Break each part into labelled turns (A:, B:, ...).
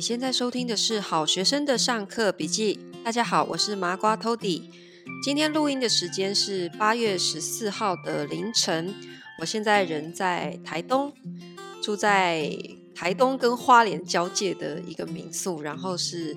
A: 你现在收听的是好学生的上课笔记。大家好，我是麻瓜 Tody。今天录音的时间是八月十四号的凌晨。我现在人在台东，住在台东跟花莲交界的一个民宿，然后是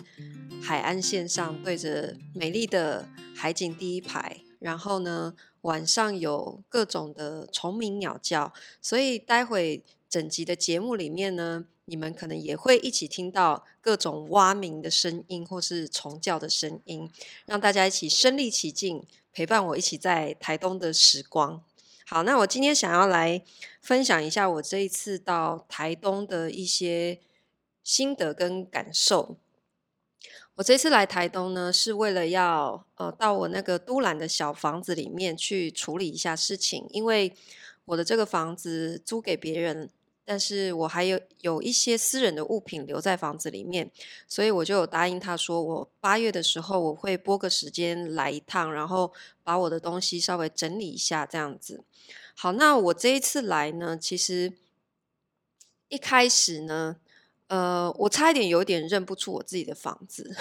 A: 海岸线上对着美丽的海景第一排。然后呢，晚上有各种的虫鸣鸟叫，所以待会整集的节目里面呢，你们可能也会一起听到各种蛙鸣的声音，或是虫叫的声音，让大家一起身临其境，陪伴我一起在台东的时光。好，那我今天想要来分享一下我这一次到台东的一些心得跟感受。我这次来台东呢，是为了要呃到我那个都兰的小房子里面去处理一下事情，因为我的这个房子租给别人。但是我还有有一些私人的物品留在房子里面，所以我就有答应他说，我八月的时候我会拨个时间来一趟，然后把我的东西稍微整理一下，这样子。好，那我这一次来呢，其实一开始呢，呃，我差一点有点认不出我自己的房子，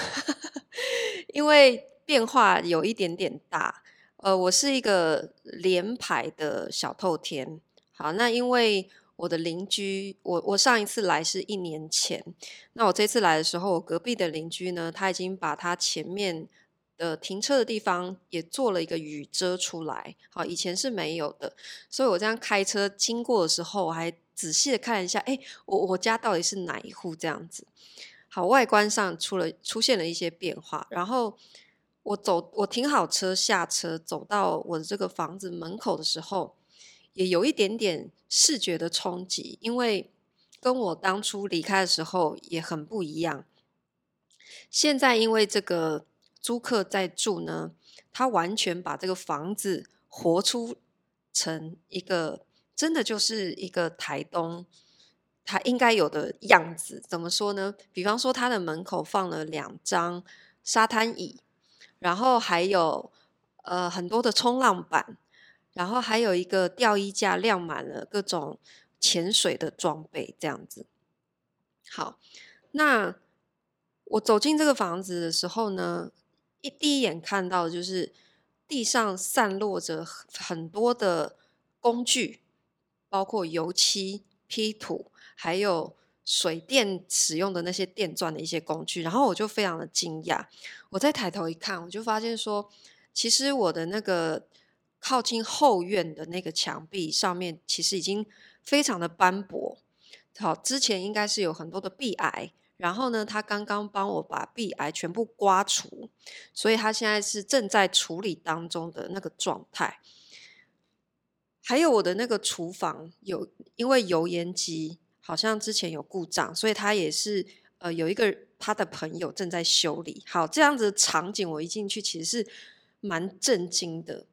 A: 因为变化有一点点大。呃，我是一个连排的小透天。好，那因为。我的邻居，我我上一次来是一年前，那我这次来的时候，我隔壁的邻居呢，他已经把他前面的停车的地方也做了一个雨遮出来，好，以前是没有的，所以我这样开车经过的时候，我还仔细的看一下，哎，我我家到底是哪一户这样子？好，外观上出了出现了一些变化，然后我走，我停好车下车，走到我的这个房子门口的时候。也有一点点视觉的冲击，因为跟我当初离开的时候也很不一样。现在因为这个租客在住呢，他完全把这个房子活出成一个真的就是一个台东他应该有的样子。怎么说呢？比方说，他的门口放了两张沙滩椅，然后还有呃很多的冲浪板。然后还有一个吊衣架，晾满了各种潜水的装备，这样子。好，那我走进这个房子的时候呢，一第一眼看到的就是地上散落着很多的工具，包括油漆、批土，还有水电使用的那些电钻的一些工具。然后我就非常的惊讶，我再抬头一看，我就发现说，其实我的那个。靠近后院的那个墙壁上面，其实已经非常的斑驳。好，之前应该是有很多的壁癌，然后呢，他刚刚帮我把壁癌全部刮除，所以他现在是正在处理当中的那个状态。还有我的那个厨房有，因为油烟机好像之前有故障，所以他也是呃有一个他的朋友正在修理。好，这样子的场景我一进去其实是蛮震惊的。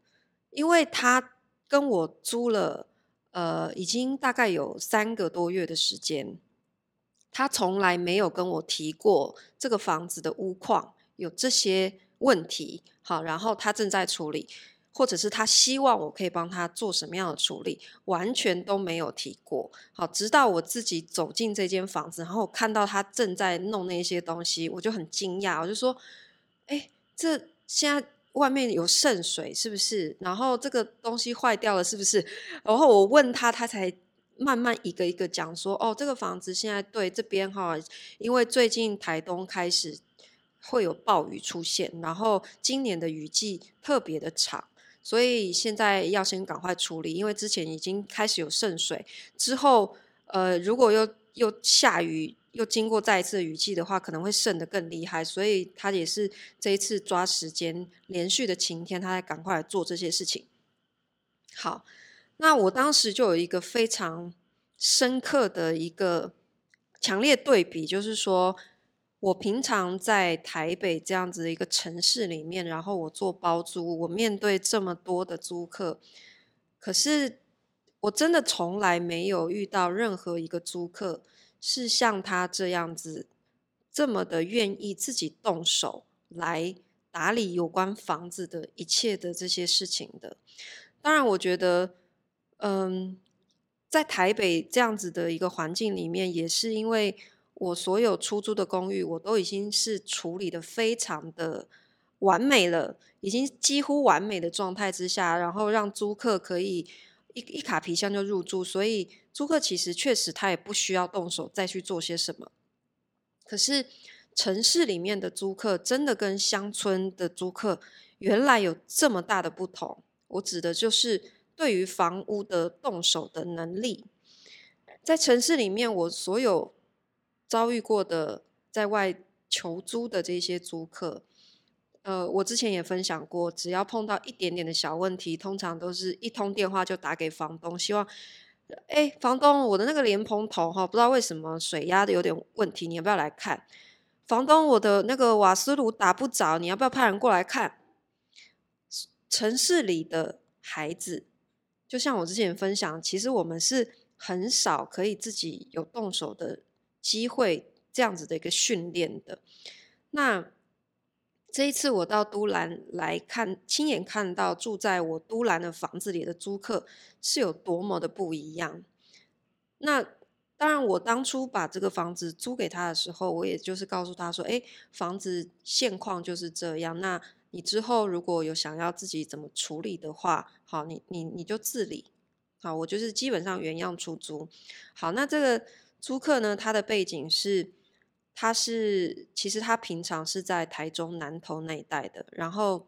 A: 因为他跟我租了，呃，已经大概有三个多月的时间，他从来没有跟我提过这个房子的屋况有这些问题。好，然后他正在处理，或者是他希望我可以帮他做什么样的处理，完全都没有提过。好，直到我自己走进这间房子，然后看到他正在弄那些东西，我就很惊讶，我就说：“哎，这现在。”外面有渗水是不是？然后这个东西坏掉了是不是？然后我问他，他才慢慢一个一个讲说：哦，这个房子现在对这边哈，因为最近台东开始会有暴雨出现，然后今年的雨季特别的长，所以现在要先赶快处理，因为之前已经开始有渗水，之后呃，如果又又下雨。又经过再一次雨季的话，可能会渗得更厉害，所以他也是这一次抓时间连续的晴天，他才赶快来做这些事情。好，那我当时就有一个非常深刻的一个强烈对比，就是说我平常在台北这样子的一个城市里面，然后我做包租，我面对这么多的租客，可是我真的从来没有遇到任何一个租客。是像他这样子，这么的愿意自己动手来打理有关房子的一切的这些事情的。当然，我觉得，嗯，在台北这样子的一个环境里面，也是因为我所有出租的公寓，我都已经是处理得非常的完美了，已经几乎完美的状态之下，然后让租客可以一一卡皮箱就入住，所以租客其实确实他也不需要动手再去做些什么。可是城市里面的租客真的跟乡村的租客原来有这么大的不同，我指的就是对于房屋的动手的能力，在城市里面，我所有遭遇过的在外求租的这些租客，呃，我之前也分享过，只要碰到一点点的小问题，通常都是一通电话就打给房东，希望，哎，房东，我的那个莲蓬头哈，不知道为什么水压的有点问题，你要不要来看？房东，我的那个瓦斯炉打不着，你要不要派人过来看？城市里的孩子，就像我之前分享，其实我们是很少可以自己有动手的。机会这样子的一个训练的，那这一次我到都兰来看，亲眼看到住在我都兰的房子里的租客是有多么的不一样。那当然，我当初把这个房子租给他的时候，我也就是告诉他说：“诶，房子现况就是这样。那你之后如果有想要自己怎么处理的话，好，你你你就自理。好，我就是基本上原样出租。好，那这个。”租客呢，他的背景是，他是其实他平常是在台中南投那一带的，然后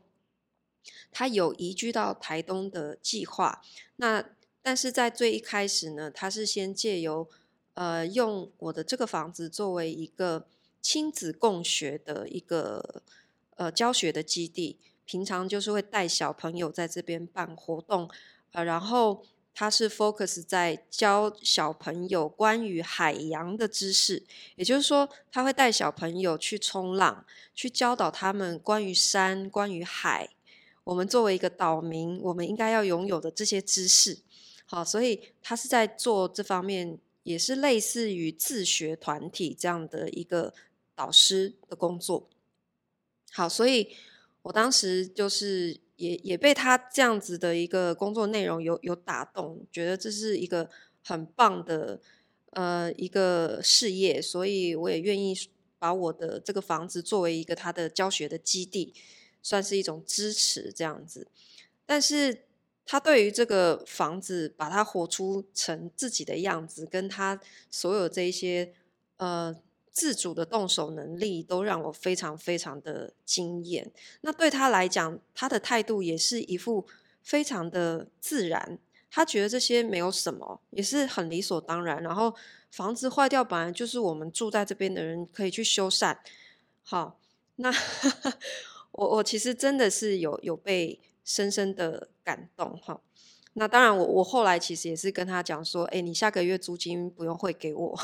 A: 他有移居到台东的计划。那但是在最一开始呢，他是先借由呃用我的这个房子作为一个亲子共学的一个呃教学的基地，平常就是会带小朋友在这边办活动，呃，然后。他是 focus 在教小朋友关于海洋的知识，也就是说，他会带小朋友去冲浪，去教导他们关于山、关于海。我们作为一个岛民，我们应该要拥有的这些知识。好，所以他是在做这方面，也是类似于自学团体这样的一个导师的工作。好，所以我当时就是。也也被他这样子的一个工作内容有有打动，觉得这是一个很棒的呃一个事业，所以我也愿意把我的这个房子作为一个他的教学的基地，算是一种支持这样子。但是他对于这个房子把它活出成自己的样子，跟他所有这一些呃。自主的动手能力都让我非常非常的惊艳。那对他来讲，他的态度也是一副非常的自然。他觉得这些没有什么，也是很理所当然。然后房子坏掉，本来就是我们住在这边的人可以去修缮。好，那 我我其实真的是有有被深深的感动哈。那当然我，我后来其实也是跟他讲说，哎，你下个月租金不用汇给我，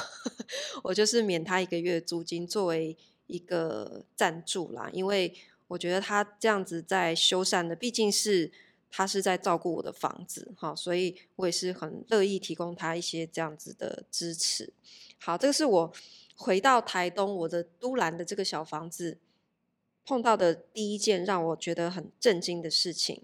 A: 我就是免他一个月租金作为一个赞助啦。因为我觉得他这样子在修缮的，毕竟是他是在照顾我的房子哈，所以我也是很乐意提供他一些这样子的支持。好，这个是我回到台东我的都兰的这个小房子碰到的第一件让我觉得很震惊的事情。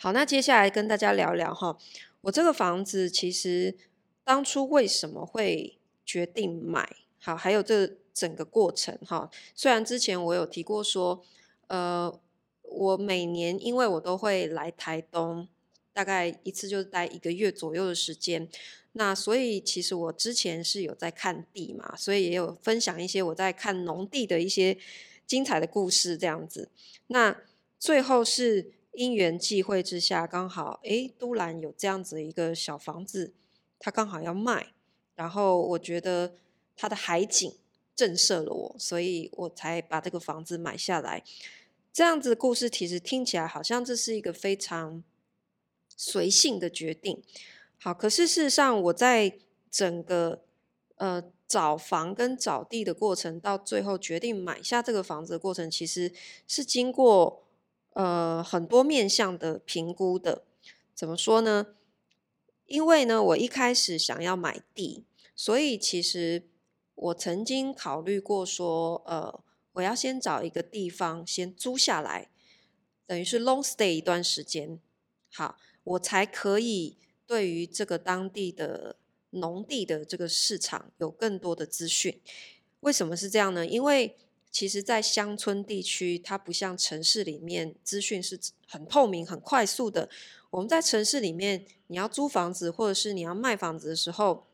A: 好，那接下来跟大家聊聊哈，我这个房子其实当初为什么会决定买？好，还有这整个过程哈。虽然之前我有提过说，呃，我每年因为我都会来台东，大概一次就是待一个月左右的时间，那所以其实我之前是有在看地嘛，所以也有分享一些我在看农地的一些精彩的故事这样子。那最后是。因缘际会之下，刚好诶，都兰有这样子一个小房子，它刚好要卖，然后我觉得它的海景震慑了我，所以我才把这个房子买下来。这样子的故事其实听起来好像这是一个非常随性的决定，好，可是事实上我在整个呃找房跟找地的过程，到最后决定买下这个房子的过程，其实是经过。呃，很多面向的评估的，怎么说呢？因为呢，我一开始想要买地，所以其实我曾经考虑过说，呃，我要先找一个地方先租下来，等于是 long stay 一段时间，好，我才可以对于这个当地的农地的这个市场有更多的资讯。为什么是这样呢？因为其实，在乡村地区，它不像城市里面资讯是很透明、很快速的。我们在城市里面，你要租房子或者是你要卖房子的时候，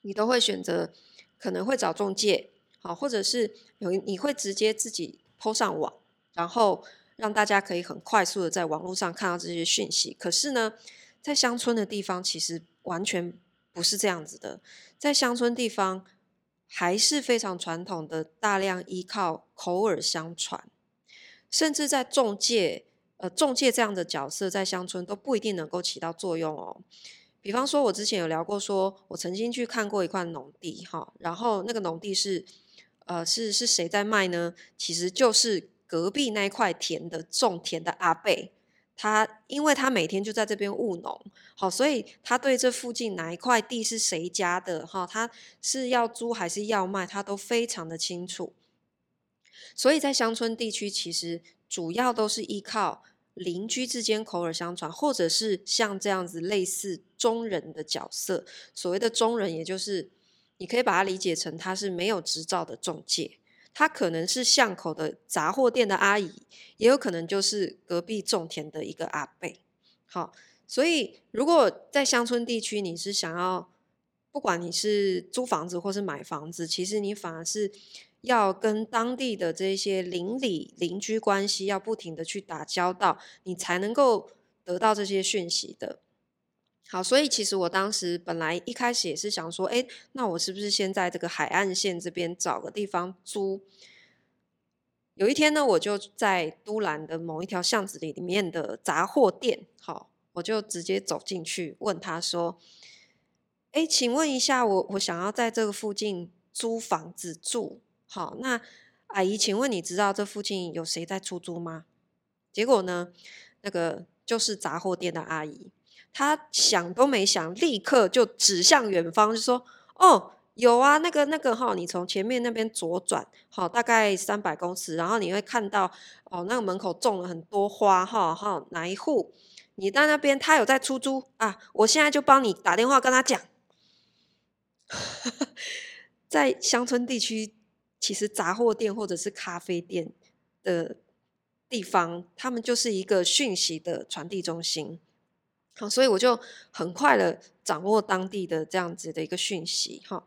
A: 你都会选择可能会找中介，好，或者是有你会直接自己 PO 上网，然后让大家可以很快速的在网络上看到这些讯息。可是呢，在乡村的地方，其实完全不是这样子的，在乡村地方。还是非常传统的，大量依靠口耳相传，甚至在中介，呃，中介这样的角色在乡村都不一定能够起到作用哦。比方说，我之前有聊过说，说我曾经去看过一块农地，哈，然后那个农地是，呃，是是谁在卖呢？其实就是隔壁那一块田的种田的阿伯。他因为他每天就在这边务农，好，所以他对这附近哪一块地是谁家的，哈，他是要租还是要卖，他都非常的清楚。所以在乡村地区，其实主要都是依靠邻居之间口耳相传，或者是像这样子类似中人的角色。所谓的中人，也就是你可以把它理解成他是没有执照的中介。他可能是巷口的杂货店的阿姨，也有可能就是隔壁种田的一个阿伯。好，所以如果在乡村地区，你是想要，不管你是租房子或是买房子，其实你反而是要跟当地的这些邻里邻居关系要不停的去打交道，你才能够得到这些讯息的。好，所以其实我当时本来一开始也是想说，哎，那我是不是先在这个海岸线这边找个地方租？有一天呢，我就在都兰的某一条巷子里里面的杂货店，好，我就直接走进去问他说，哎，请问一下，我我想要在这个附近租房子住，好，那阿姨，请问你知道这附近有谁在出租吗？结果呢，那个就是杂货店的阿姨。他想都没想，立刻就指向远方，就说：“哦，有啊，那个那个哈，你从前面那边左转，好，大概三百公尺，然后你会看到哦，那个门口种了很多花，哈哈，哪一户？你在那边，他有在出租啊？我现在就帮你打电话跟他讲。”在乡村地区，其实杂货店或者是咖啡店的地方，他们就是一个讯息的传递中心。好，所以我就很快的掌握当地的这样子的一个讯息。哈，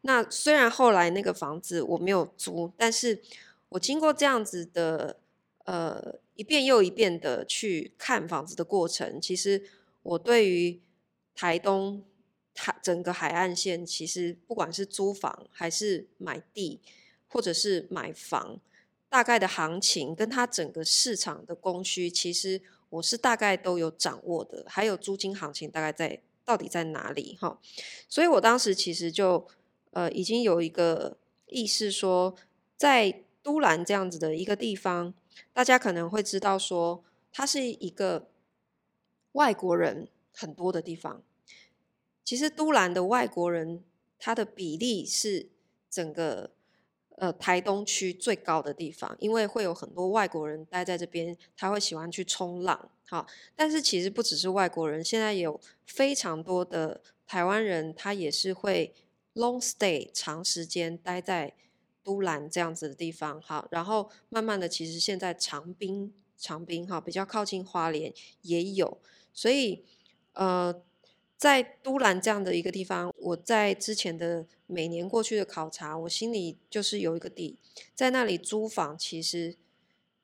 A: 那虽然后来那个房子我没有租，但是我经过这样子的呃一遍又一遍的去看房子的过程，其实我对于台东它整个海岸线，其实不管是租房还是买地或者是买房，大概的行情跟它整个市场的供需，其实。我是大概都有掌握的，还有租金行情大概在到底在哪里哈？所以我当时其实就呃已经有一个意识说，在都兰这样子的一个地方，大家可能会知道说，它是一个外国人很多的地方。其实都兰的外国人，他的比例是整个。呃，台东区最高的地方，因为会有很多外国人待在这边，他会喜欢去冲浪，好。但是其实不只是外国人，现在有非常多的台湾人，他也是会 long stay 长时间待在都兰这样子的地方，好。然后慢慢的，其实现在长滨、长滨哈比较靠近花莲也有，所以呃。在都兰这样的一个地方，我在之前的每年过去的考察，我心里就是有一个底，在那里租房其实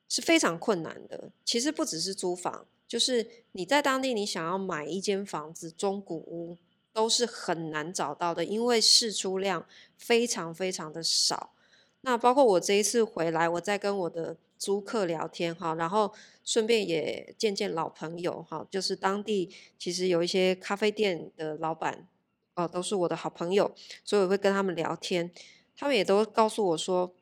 A: 是非常困难的。其实不只是租房，就是你在当地你想要买一间房子，中古屋都是很难找到的，因为释出量非常非常的少。那包括我这一次回来，我在跟我的租客聊天哈，然后顺便也见见老朋友哈，就是当地其实有一些咖啡店的老板哦，都是我的好朋友，所以我会跟他们聊天，他们也都告诉我说，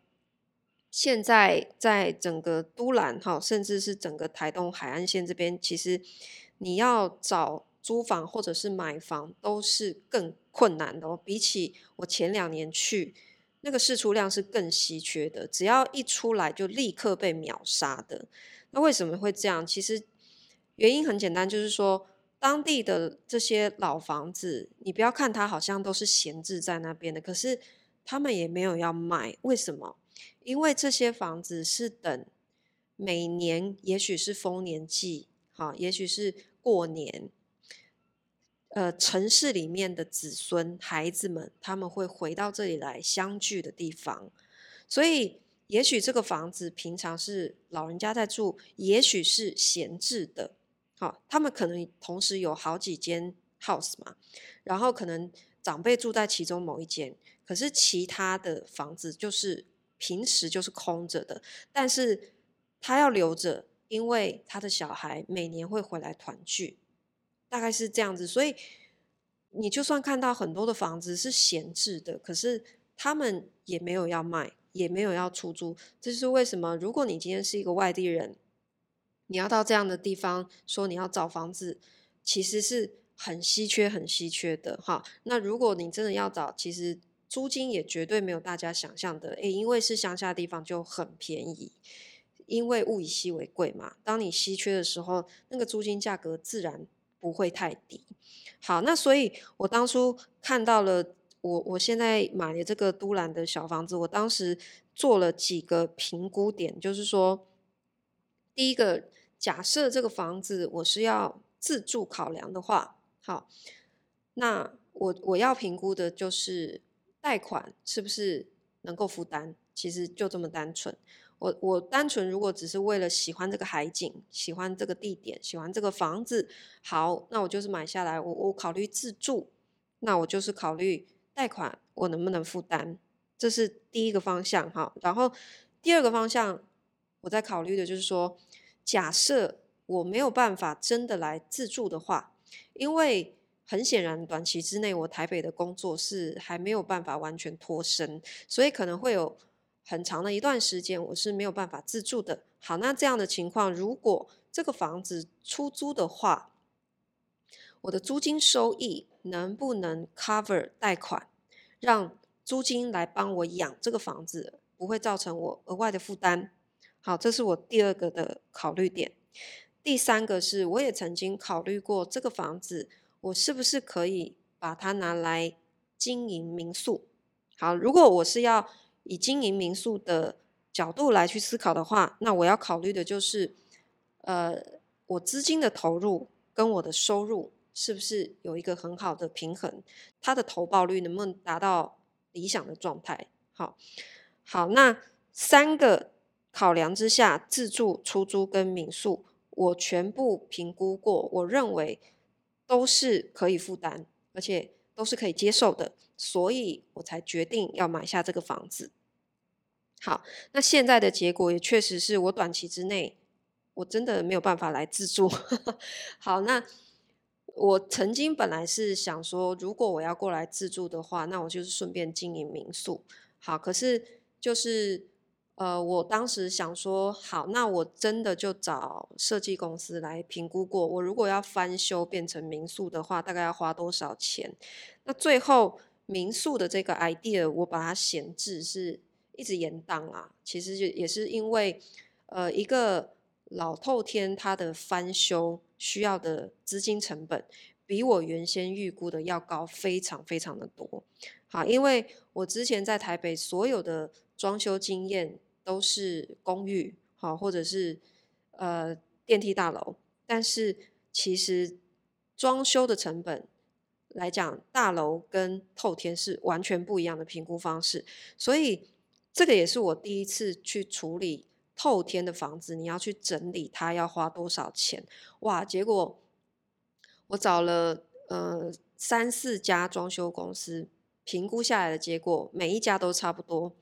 A: 现在在整个都兰哈，甚至是整个台东海岸线这边，其实你要找租房或者是买房都是更困难的哦，比起我前两年去。那个释出量是更稀缺的，只要一出来就立刻被秒杀的。那为什么会这样？其实原因很简单，就是说当地的这些老房子，你不要看它好像都是闲置在那边的，可是他们也没有要卖。为什么？因为这些房子是等每年，也许是丰年祭，好，也许是过年，呃，城市里面的子孙、孩子们，他们会回到这里来相聚的地方，所以。也许这个房子平常是老人家在住，也许是闲置的。好，他们可能同时有好几间 house 嘛，然后可能长辈住在其中某一间，可是其他的房子就是平时就是空着的。但是他要留着，因为他的小孩每年会回来团聚，大概是这样子。所以你就算看到很多的房子是闲置的，可是他们也没有要卖。也没有要出租，这是为什么？如果你今天是一个外地人，你要到这样的地方说你要找房子，其实是很稀缺、很稀缺的哈。那如果你真的要找，其实租金也绝对没有大家想象的，诶，因为是乡下地方就很便宜，因为物以稀为贵嘛。当你稀缺的时候，那个租金价格自然不会太低。好，那所以我当初看到了。我我现在买的这个都兰的小房子，我当时做了几个评估点，就是说，第一个，假设这个房子我是要自住考量的话，好，那我我要评估的就是贷款是不是能够负担，其实就这么单纯。我我单纯如果只是为了喜欢这个海景，喜欢这个地点，喜欢这个房子，好，那我就是买下来，我我考虑自住，那我就是考虑。贷款我能不能负担？这是第一个方向哈。然后第二个方向，我在考虑的就是说，假设我没有办法真的来自住的话，因为很显然短期之内我台北的工作是还没有办法完全脱身，所以可能会有很长的一段时间我是没有办法自住的。好，那这样的情况，如果这个房子出租的话，我的租金收益能不能 cover 贷款，让租金来帮我养这个房子，不会造成我额外的负担？好，这是我第二个的考虑点。第三个是，我也曾经考虑过这个房子，我是不是可以把它拿来经营民宿？好，如果我是要以经营民宿的角度来去思考的话，那我要考虑的就是，呃，我资金的投入跟我的收入。是不是有一个很好的平衡？它的投报率能不能达到理想的状态？好，好，那三个考量之下，自住、出租跟民宿，我全部评估过，我认为都是可以负担，而且都是可以接受的，所以我才决定要买下这个房子。好，那现在的结果也确实是我短期之内我真的没有办法来自住。好，那。我曾经本来是想说，如果我要过来自住的话，那我就是顺便经营民宿。好，可是就是呃，我当时想说，好，那我真的就找设计公司来评估过，我如果要翻修变成民宿的话，大概要花多少钱？那最后民宿的这个 idea，我把它闲置，是一直延宕啊。其实就也是因为呃，一个老透天它的翻修。需要的资金成本比我原先预估的要高，非常非常的多。好，因为我之前在台北所有的装修经验都是公寓，好，或者是呃电梯大楼，但是其实装修的成本来讲，大楼跟透天是完全不一样的评估方式，所以这个也是我第一次去处理。透天的房子，你要去整理它要花多少钱？哇！结果我找了呃三四家装修公司，评估下来的结果，每一家都差不多，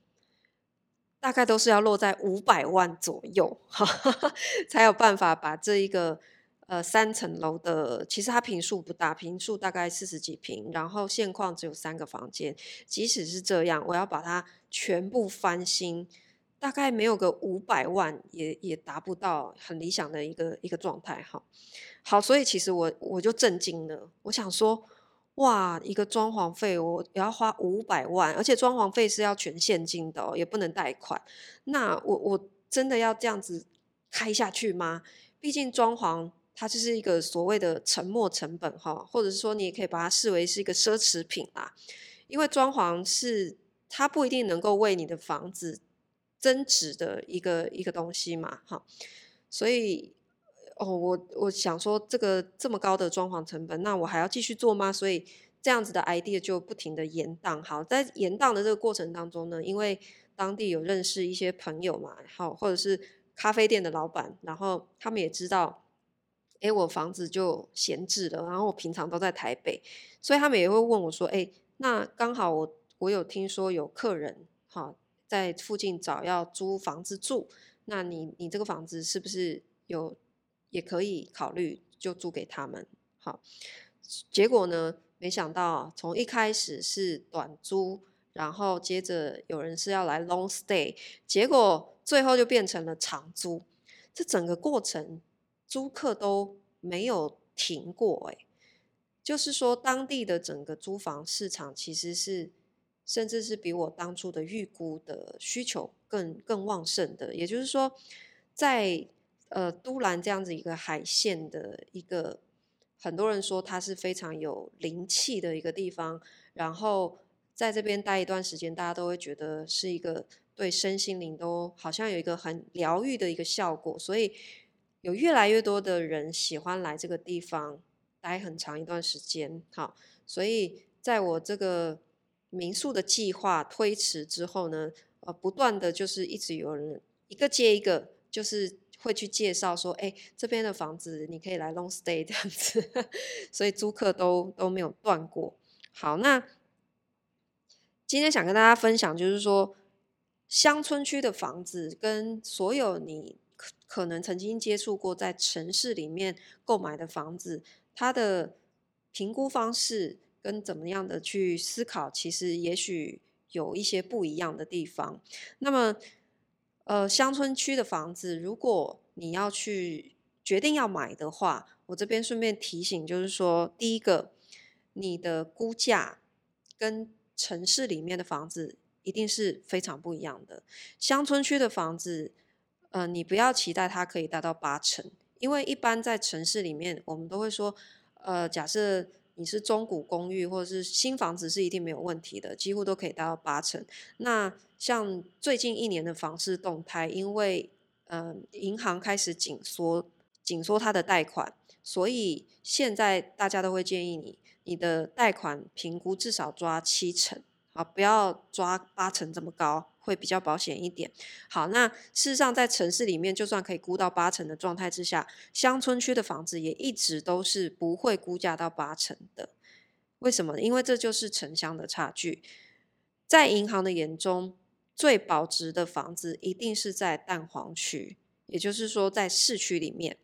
A: 大概都是要落在五百万左右，哈哈哈，才有办法把这一个呃三层楼的，其实它坪数不大，坪数大概四十几坪，然后现况只有三个房间，即使是这样，我要把它全部翻新。大概没有个五百万也，也也达不到很理想的一个一个状态。哈，好，所以其实我我就震惊了。我想说，哇，一个装潢费我也要花五百万，而且装潢费是要全现金的，也不能贷款。那我我真的要这样子开下去吗？毕竟装潢它就是一个所谓的沉没成本哈，或者是说你也可以把它视为是一个奢侈品啦。因为装潢是它不一定能够为你的房子增值的一个一个东西嘛，哈。所以哦，我我想说这个这么高的装潢成本，那我还要继续做吗？所以这样子的 idea 就不停的延宕。好，在延宕的这个过程当中呢，因为当地有认识一些朋友嘛，好，或者是咖啡店的老板，然后他们也知道。诶，我房子就闲置了，然后我平常都在台北，所以他们也会问我说：“诶，那刚好我我有听说有客人哈在附近找要租房子住，那你你这个房子是不是有也可以考虑就租给他们？好，结果呢，没想到从一开始是短租，然后接着有人是要来 long stay，结果最后就变成了长租，这整个过程。”租客都没有停过，哎，就是说当地的整个租房市场其实是，甚至是比我当初的预估的需求更更旺盛的。也就是说，在呃都兰这样子一个海线的一个，很多人说它是非常有灵气的一个地方，然后在这边待一段时间，大家都会觉得是一个对身心灵都好像有一个很疗愈的一个效果，所以。有越来越多的人喜欢来这个地方待很长一段时间，好，所以在我这个民宿的计划推迟之后呢，呃，不断的就是一直有人一个接一个，就是会去介绍说，哎，这边的房子你可以来 long stay 这样子，所以租客都都没有断过。好，那今天想跟大家分享，就是说乡村区的房子跟所有你。可能曾经接触过在城市里面购买的房子，它的评估方式跟怎么样的去思考，其实也许有一些不一样的地方。那么，呃，乡村区的房子，如果你要去决定要买的话，我这边顺便提醒，就是说，第一个，你的估价跟城市里面的房子一定是非常不一样的。乡村区的房子。呃，你不要期待它可以达到八成，因为一般在城市里面，我们都会说，呃，假设你是中古公寓或者是新房子，是一定没有问题的，几乎都可以达到八成。那像最近一年的房市动态，因为呃银行开始紧缩紧缩它的贷款，所以现在大家都会建议你，你的贷款评估至少抓七成，啊，不要抓八成这么高。会比较保险一点。好，那事实上在城市里面，就算可以估到八成的状态之下，乡村区的房子也一直都是不会估价到八成的。为什么？因为这就是城乡的差距。在银行的眼中，最保值的房子一定是在蛋黄区，也就是说在市区里面。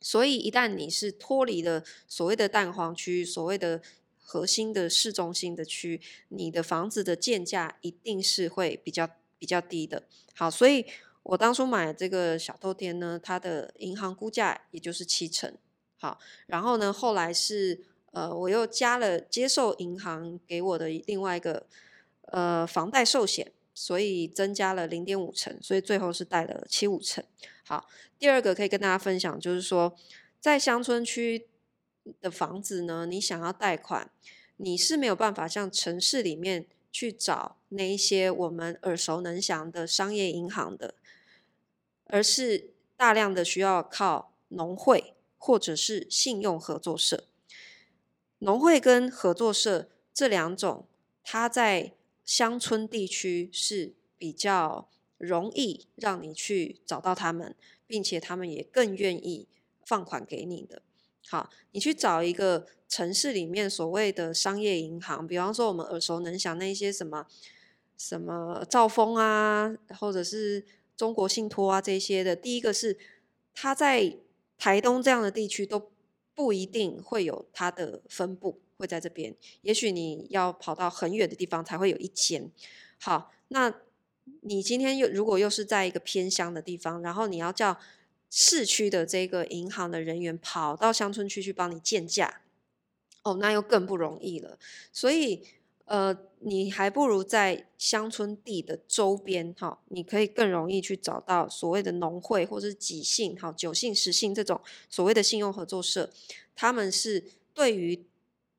A: 所以一旦你是脱离了所谓的蛋黄区，所谓的核心的市中心的区，你的房子的建价一定是会比较比较低的。好，所以我当初买这个小透天呢，它的银行估价也就是七成。好，然后呢，后来是呃，我又加了接受银行给我的另外一个呃房贷寿险，所以增加了零点五成，所以最后是贷了七五成。好，第二个可以跟大家分享，就是说在乡村区。的房子呢，你想要贷款，你是没有办法像城市里面去找那一些我们耳熟能详的商业银行的，而是大量的需要靠农会或者是信用合作社。农会跟合作社这两种，它在乡村地区是比较容易让你去找到他们，并且他们也更愿意放款给你的。好，你去找一个城市里面所谓的商业银行，比方说我们耳熟能详那些什么什么兆丰啊，或者是中国信托啊这些的。第一个是它在台东这样的地区都不一定会有它的分部会在这边，也许你要跑到很远的地方才会有一间。好，那你今天又如果又是在一个偏乡的地方，然后你要叫。市区的这个银行的人员跑到乡村区去帮你建价，哦，那又更不容易了。所以，呃，你还不如在乡村地的周边，哈，你可以更容易去找到所谓的农会或者是几信、哈九信、十信这种所谓的信用合作社，他们是对于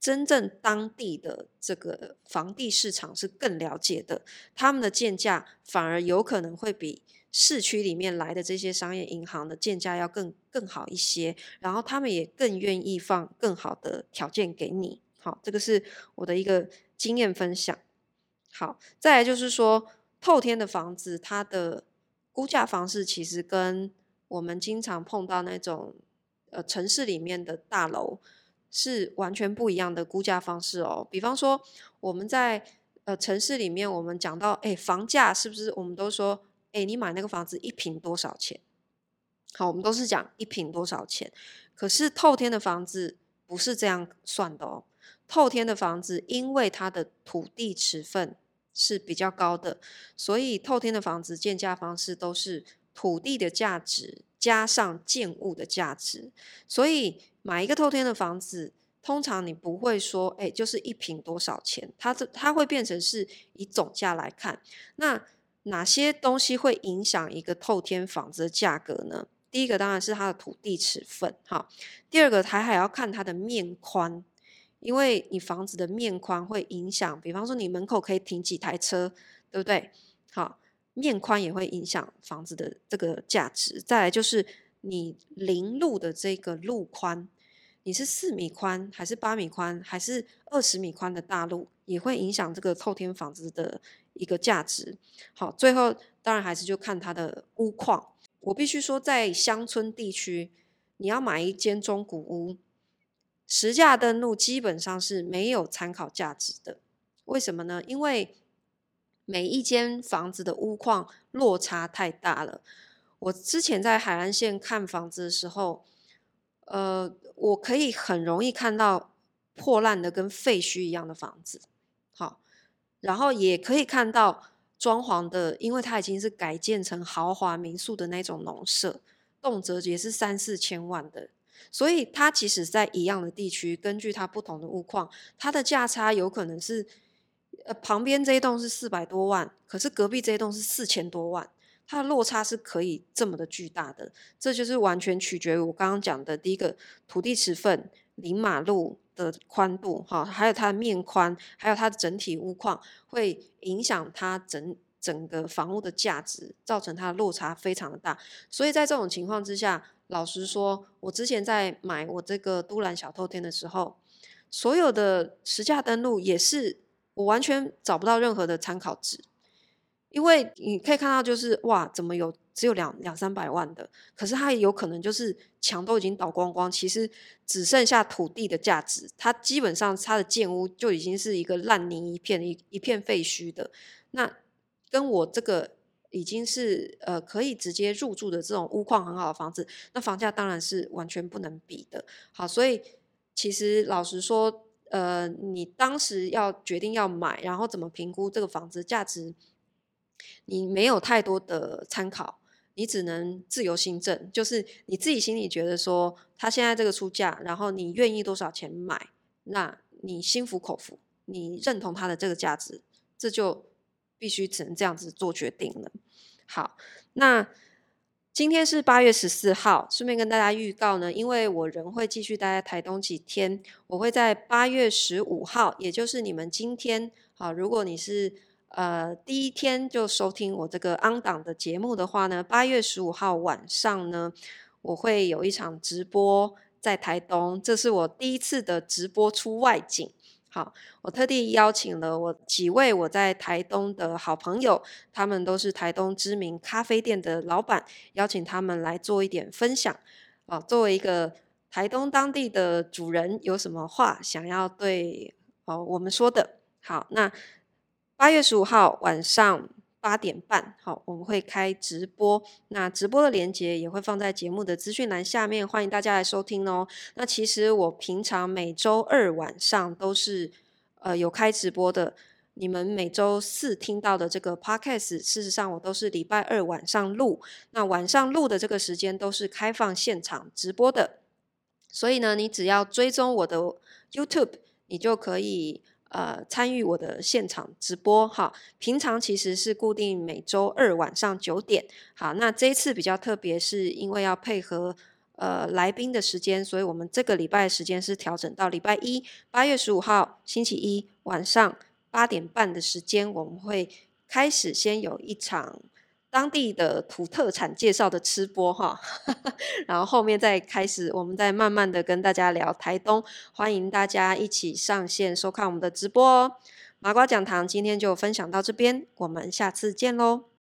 A: 真正当地的这个房地市场是更了解的，他们的建价反而有可能会比市区里面来的这些商业银行的建价要更更好一些，然后他们也更愿意放更好的条件给你。好，这个是我的一个经验分享。好，再来就是说，透天的房子，它的估价方式其实跟我们经常碰到那种呃城市里面的大楼是完全不一样的估价方式哦。比方说，我们在呃城市里面，我们讲到，哎，房价是不是？我们都说，哎，你买那个房子一平多少钱？好，我们都是讲一平多少钱。可是透天的房子不是这样算的哦。透天的房子，因为它的土地持分是比较高的，所以透天的房子建价方式都是土地的价值加上建物的价值。所以买一个透天的房子，通常你不会说，哎，就是一平多少钱，它这它会变成是以总价来看。那哪些东西会影响一个透天房子的价格呢？第一个当然是它的土地尺寸，哈。第二个，它还要看它的面宽。因为你房子的面宽会影响，比方说你门口可以停几台车，对不对？好，面宽也会影响房子的这个价值。再来就是你临路的这个路宽，你是四米宽还是八米宽还是二十米宽的大路，也会影响这个透天房子的一个价值。好，最后当然还是就看它的屋况。我必须说，在乡村地区，你要买一间中古屋。实价登录基本上是没有参考价值的，为什么呢？因为每一间房子的屋况落差太大了。我之前在海岸线看房子的时候，呃，我可以很容易看到破烂的跟废墟一样的房子，好，然后也可以看到装潢的，因为它已经是改建成豪华民宿的那种农舍，动辄也是三四千万的。所以它即使在一样的地区，根据它不同的物况，它的价差有可能是，呃，旁边这一栋是四百多万，可是隔壁这一栋是四千多万，它的落差是可以这么的巨大的。这就是完全取决于我刚刚讲的第一个土地持分、临马路的宽度，哈，还有它的面宽，还有它的整体屋况，会影响它整整个房屋的价值，造成它的落差非常的大。所以在这种情况之下，老实说，我之前在买我这个都兰小透天的时候，所有的实价登录也是我完全找不到任何的参考值，因为你可以看到就是哇，怎么有只有两两三百万的，可是它有可能就是墙都已经倒光光，其实只剩下土地的价值，它基本上它的建屋就已经是一个烂泥一片一一片废墟的，那。跟我这个已经是呃可以直接入住的这种屋况很好的房子，那房价当然是完全不能比的。好，所以其实老实说，呃，你当时要决定要买，然后怎么评估这个房子价值，你没有太多的参考，你只能自由心证，就是你自己心里觉得说，他现在这个出价，然后你愿意多少钱买，那你心服口服，你认同他的这个价值，这就。必须只能这样子做决定了。好，那今天是八月十四号，顺便跟大家预告呢，因为我人会继续待在台东几天，我会在八月十五号，也就是你们今天，好，如果你是呃第一天就收听我这个 on 档的节目的话呢，八月十五号晚上呢，我会有一场直播在台东，这是我第一次的直播出外景。好，我特地邀请了我几位我在台东的好朋友，他们都是台东知名咖啡店的老板，邀请他们来做一点分享。啊，作为一个台东当地的主人，有什么话想要对哦我们说的？好，那八月十五号晚上。八点半，好，我们会开直播。那直播的链接也会放在节目的资讯栏下面，欢迎大家来收听哦。那其实我平常每周二晚上都是呃有开直播的。你们每周四听到的这个 podcast，事实上我都是礼拜二晚上录。那晚上录的这个时间都是开放现场直播的。所以呢，你只要追踪我的 YouTube，你就可以。呃参与我的现场直播哈。平常其实是固定每周二晚上九点，好，那这一次比较特别，是因为要配合呃来宾的时间，所以我们这个礼拜时间是调整到礼拜一八月十五号星期一晚上八点半的时间，我们会开始先有一场。当地的土特产介绍的吃播哈，然后后面再开始，我们再慢慢的跟大家聊台东，欢迎大家一起上线收看我们的直播哦。麻瓜讲堂今天就分享到这边，我们下次见喽。